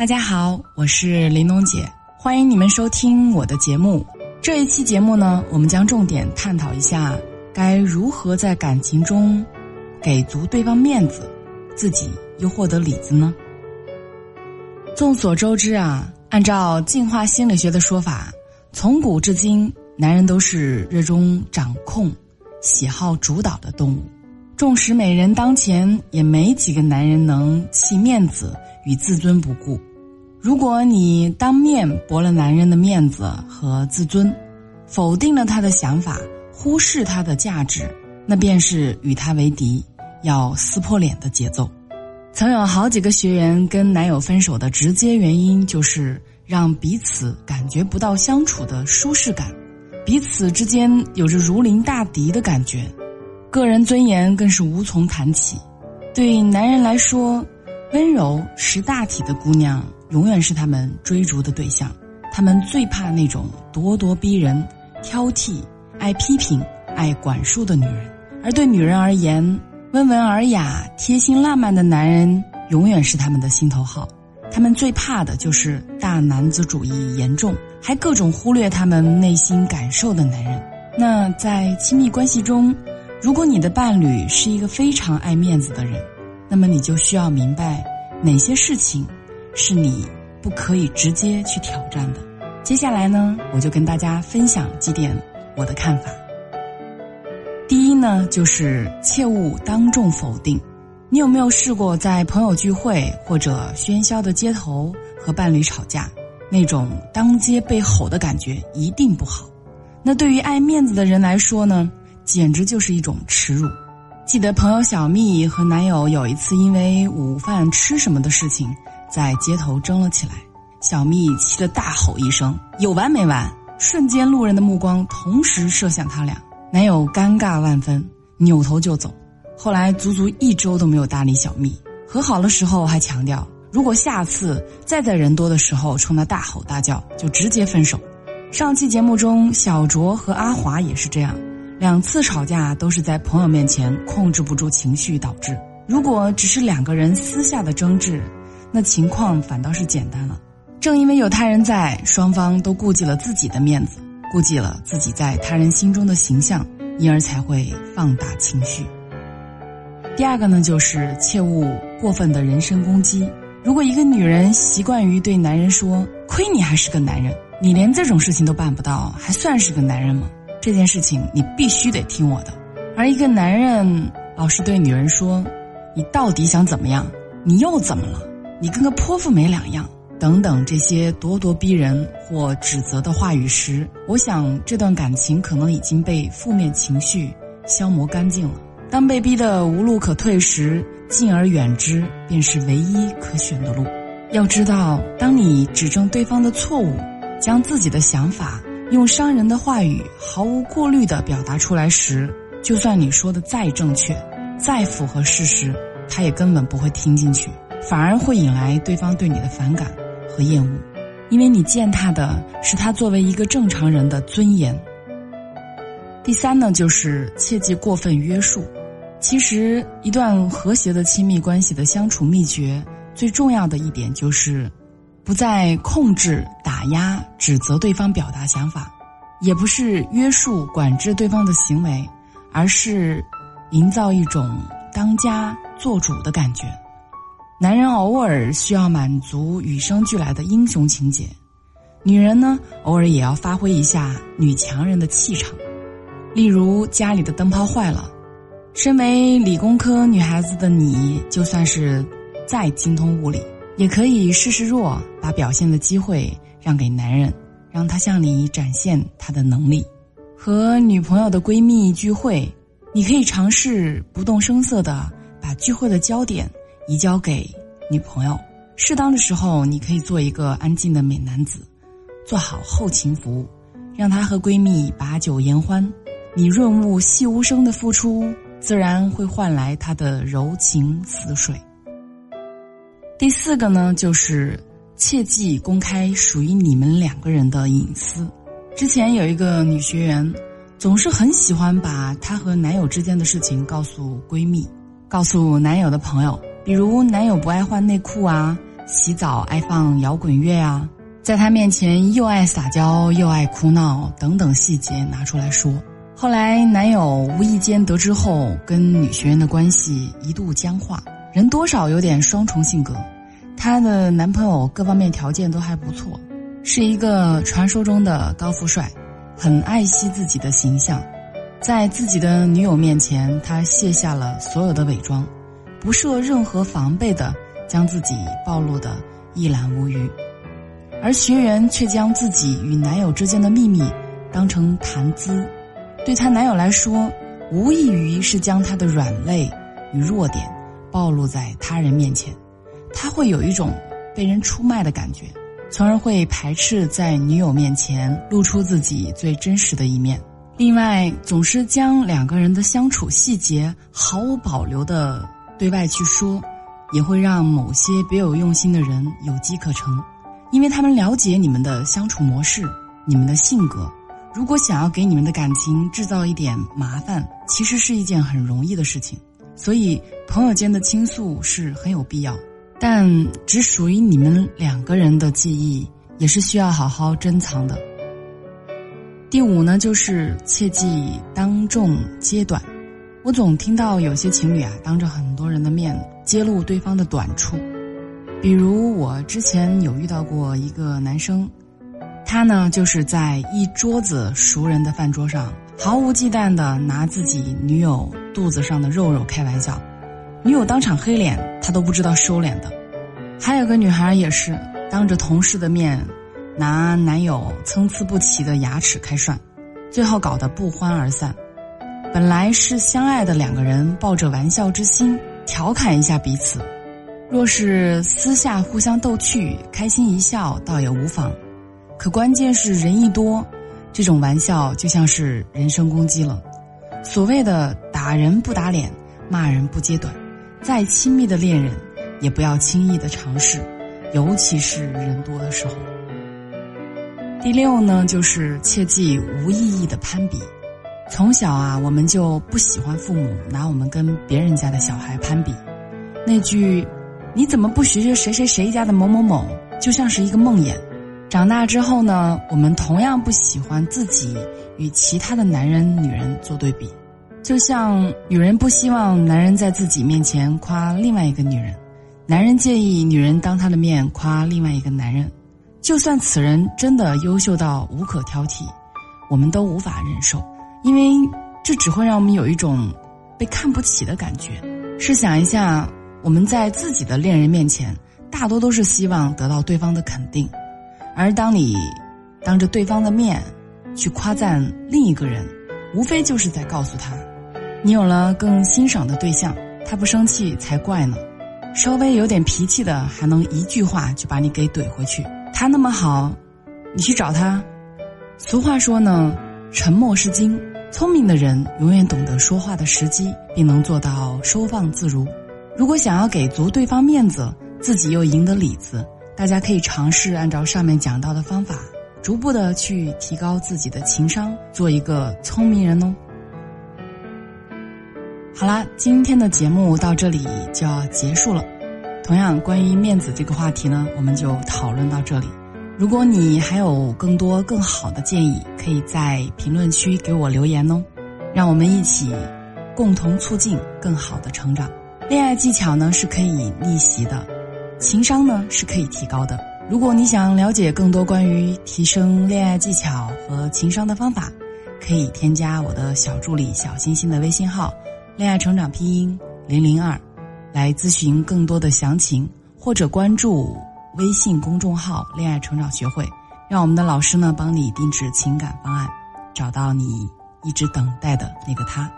大家好，我是玲珑姐，欢迎你们收听我的节目。这一期节目呢，我们将重点探讨一下该如何在感情中给足对方面子，自己又获得里子呢？众所周知啊，按照进化心理学的说法，从古至今，男人都是热衷掌控、喜好主导的动物。纵使美人当前，也没几个男人能弃面子与自尊不顾。如果你当面驳了男人的面子和自尊，否定了他的想法，忽视他的价值，那便是与他为敌，要撕破脸的节奏。曾有好几个学员跟男友分手的直接原因，就是让彼此感觉不到相处的舒适感，彼此之间有着如临大敌的感觉，个人尊严更是无从谈起。对男人来说，温柔识大体的姑娘。永远是他们追逐的对象，他们最怕那种咄咄逼人、挑剔、爱批评、爱管束的女人。而对女人而言，温文尔雅、贴心浪漫的男人永远是他们的心头好。他们最怕的就是大男子主义严重，还各种忽略他们内心感受的男人。那在亲密关系中，如果你的伴侣是一个非常爱面子的人，那么你就需要明白哪些事情。是你不可以直接去挑战的。接下来呢，我就跟大家分享几点我的看法。第一呢，就是切勿当众否定。你有没有试过在朋友聚会或者喧嚣的街头和伴侣吵架？那种当街被吼的感觉一定不好。那对于爱面子的人来说呢，简直就是一种耻辱。记得朋友小蜜和男友有一次因为午饭吃什么的事情。在街头争了起来，小蜜气得大吼一声：“有完没完！”瞬间，路人的目光同时射向他俩，男友尴尬万分，扭头就走。后来足足一周都没有搭理小蜜，和好的时候还强调，如果下次再在人多的时候冲他大吼大叫，就直接分手。上期节目中，小卓和阿华也是这样，两次吵架都是在朋友面前控制不住情绪导致。如果只是两个人私下的争执，那情况反倒是简单了，正因为有他人在，双方都顾及了自己的面子，顾及了自己在他人心中的形象，因而才会放大情绪。第二个呢，就是切勿过分的人身攻击。如果一个女人习惯于对男人说“亏你还是个男人，你连这种事情都办不到，还算是个男人吗？”这件事情你必须得听我的。而一个男人老是对女人说“你到底想怎么样？你又怎么了？”你跟个泼妇没两样，等等这些咄咄逼人或指责的话语时，我想这段感情可能已经被负面情绪消磨干净了。当被逼得无路可退时，敬而远之便是唯一可选的路。要知道，当你指正对方的错误，将自己的想法用伤人的话语毫无过滤地表达出来时，就算你说的再正确，再符合事实，他也根本不会听进去。反而会引来对方对你的反感和厌恶，因为你践踏的是他作为一个正常人的尊严。第三呢，就是切忌过分约束。其实，一段和谐的亲密关系的相处秘诀，最重要的一点就是，不再控制、打压、指责对方表达想法，也不是约束、管制对方的行为，而是营造一种当家做主的感觉。男人偶尔需要满足与生俱来的英雄情节，女人呢，偶尔也要发挥一下女强人的气场。例如家里的灯泡坏了，身为理工科女孩子的你，就算是再精通物理，也可以示示弱，把表现的机会让给男人，让他向你展现他的能力。和女朋友的闺蜜聚会，你可以尝试不动声色的把聚会的焦点。移交给女朋友，适当的时候，你可以做一个安静的美男子，做好后勤服务，让她和闺蜜把酒言欢。你润物细无声的付出，自然会换来她的柔情似水。第四个呢，就是切忌公开属于你们两个人的隐私。之前有一个女学员，总是很喜欢把她和男友之间的事情告诉闺蜜，告诉男友的朋友。比如男友不爱换内裤啊，洗澡爱放摇滚乐啊，在他面前又爱撒娇又爱哭闹等等细节拿出来说。后来男友无意间得知后，跟女学员的关系一度僵化。人多少有点双重性格，她的男朋友各方面条件都还不错，是一个传说中的高富帅，很爱惜自己的形象，在自己的女友面前，他卸下了所有的伪装，不设任何防备的将自己暴露的一览无余，而学员却将自己与男友之间的秘密当成谈资。对她男友来说，无异于是将她的软肋与弱点暴露在他人面前，他会有一种被人出卖的感觉，从而会排斥在女友面前露出自己最真实的一面。另外，总是将两个人的相处细节毫无保留的对外去说，也会让某些别有用心的人有机可乘，因为他们了解你们的相处模式、你们的性格。如果想要给你们的感情制造一点麻烦，其实是一件很容易的事情。所以，朋友间的倾诉是很有必要，但只属于你们两个人的记忆，也是需要好好珍藏的。第五呢，就是切记当众揭短。我总听到有些情侣啊，当着很多人的面揭露对方的短处，比如我之前有遇到过一个男生。他呢，就是在一桌子熟人的饭桌上，毫无忌惮地拿自己女友肚子上的肉肉开玩笑，女友当场黑脸，他都不知道收敛的。还有个女孩也是当着同事的面，拿男友参差不齐的牙齿开涮，最后搞得不欢而散。本来是相爱的两个人，抱着玩笑之心调侃一下彼此，若是私下互相逗趣，开心一笑，倒也无妨。可关键是人一多，这种玩笑就像是人身攻击了。所谓的打人不打脸，骂人不揭短，再亲密的恋人，也不要轻易的尝试，尤其是人多的时候。第六呢，就是切忌无意义的攀比。从小啊，我们就不喜欢父母拿我们跟别人家的小孩攀比。那句“你怎么不学学谁谁谁家的某某某”，就像是一个梦魇。长大之后呢，我们同样不喜欢自己与其他的男人、女人做对比，就像女人不希望男人在自己面前夸另外一个女人，男人介意女人当他的面夸另外一个男人，就算此人真的优秀到无可挑剔，我们都无法忍受，因为这只会让我们有一种被看不起的感觉。试想一下，我们在自己的恋人面前，大多都是希望得到对方的肯定。而当你当着对方的面去夸赞另一个人，无非就是在告诉他，你有了更欣赏的对象，他不生气才怪呢。稍微有点脾气的，还能一句话就把你给怼回去。他那么好，你去找他。俗话说呢，沉默是金。聪明的人永远懂得说话的时机，并能做到收放自如。如果想要给足对方面子，自己又赢得里子。大家可以尝试按照上面讲到的方法，逐步的去提高自己的情商，做一个聪明人哦。好啦，今天的节目到这里就要结束了。同样，关于面子这个话题呢，我们就讨论到这里。如果你还有更多更好的建议，可以在评论区给我留言哦。让我们一起共同促进更好的成长。恋爱技巧呢是可以逆袭的。情商呢是可以提高的。如果你想了解更多关于提升恋爱技巧和情商的方法，可以添加我的小助理小星星的微信号“恋爱成长拼音零零二”，来咨询更多的详情，或者关注微信公众号“恋爱成长学会”，让我们的老师呢帮你定制情感方案，找到你一直等待的那个他。